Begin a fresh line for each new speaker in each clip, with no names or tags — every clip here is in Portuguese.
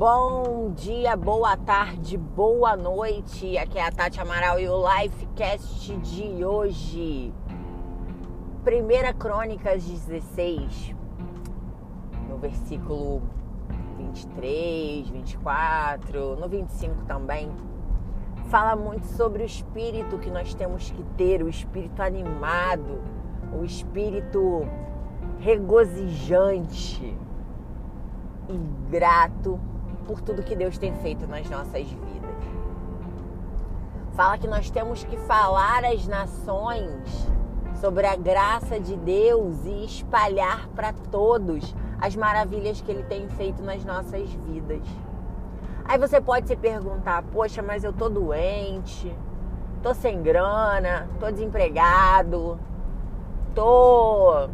Bom dia, boa tarde, boa noite. Aqui é a Tati Amaral e o Lifecast de hoje. Primeira Crônicas 16, no versículo 23, 24, no 25 também. Fala muito sobre o espírito que nós temos que ter, o espírito animado, o espírito regozijante e grato por tudo que Deus tem feito nas nossas vidas. Fala que nós temos que falar às nações sobre a graça de Deus e espalhar para todos as maravilhas que Ele tem feito nas nossas vidas. Aí você pode se perguntar: poxa, mas eu tô doente, tô sem grana, tô desempregado, tô.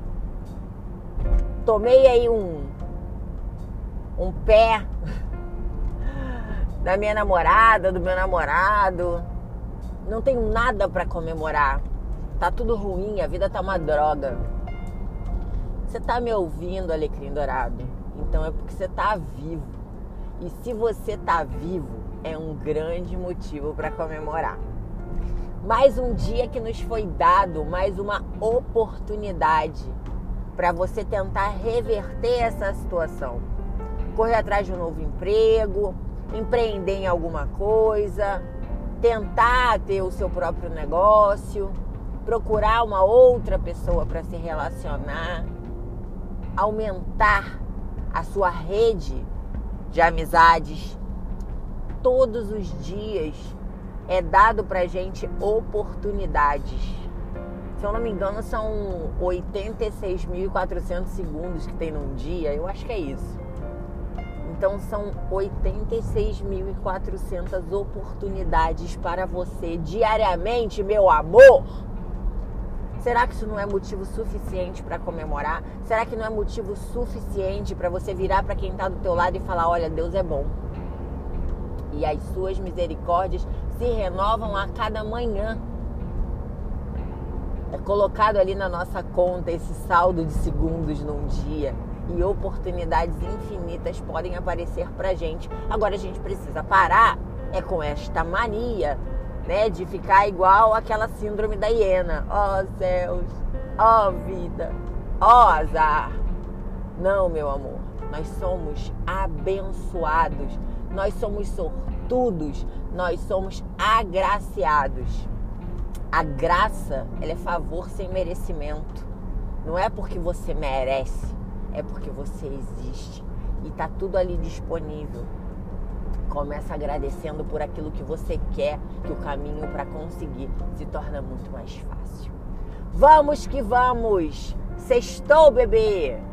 Tomei aí um. um pé da minha namorada, do meu namorado. Não tenho nada para comemorar. Tá tudo ruim, a vida tá uma droga. Você tá me ouvindo, Alecrim Dourado? Então é porque você tá vivo. E se você tá vivo, é um grande motivo para comemorar. Mais um dia que nos foi dado, mais uma oportunidade para você tentar reverter essa situação. Correr atrás de um novo emprego, empreender em alguma coisa, tentar ter o seu próprio negócio, procurar uma outra pessoa para se relacionar, aumentar a sua rede de amizades. Todos os dias é dado pra gente oportunidades. Se eu não me engano, são 86.400 segundos que tem num dia, eu acho que é isso. Então são 86.400 oportunidades para você diariamente, meu amor. Será que isso não é motivo suficiente para comemorar? Será que não é motivo suficiente para você virar para quem está do teu lado e falar: "Olha, Deus é bom"? E as suas misericórdias se renovam a cada manhã. É colocado ali na nossa conta esse saldo de segundos num dia e oportunidades infinitas podem aparecer pra gente. Agora a gente precisa parar é com esta mania, né, de ficar igual aquela síndrome da hiena. Ó oh, céus, ó oh, vida, ó oh, azar. Não, meu amor, nós somos abençoados, nós somos sortudos, nós somos agraciados. A graça, ela é favor sem merecimento. Não é porque você merece, é porque você existe e tá tudo ali disponível. Começa agradecendo por aquilo que você quer, que o caminho para conseguir se torna muito mais fácil. Vamos que vamos! Sextou, bebê!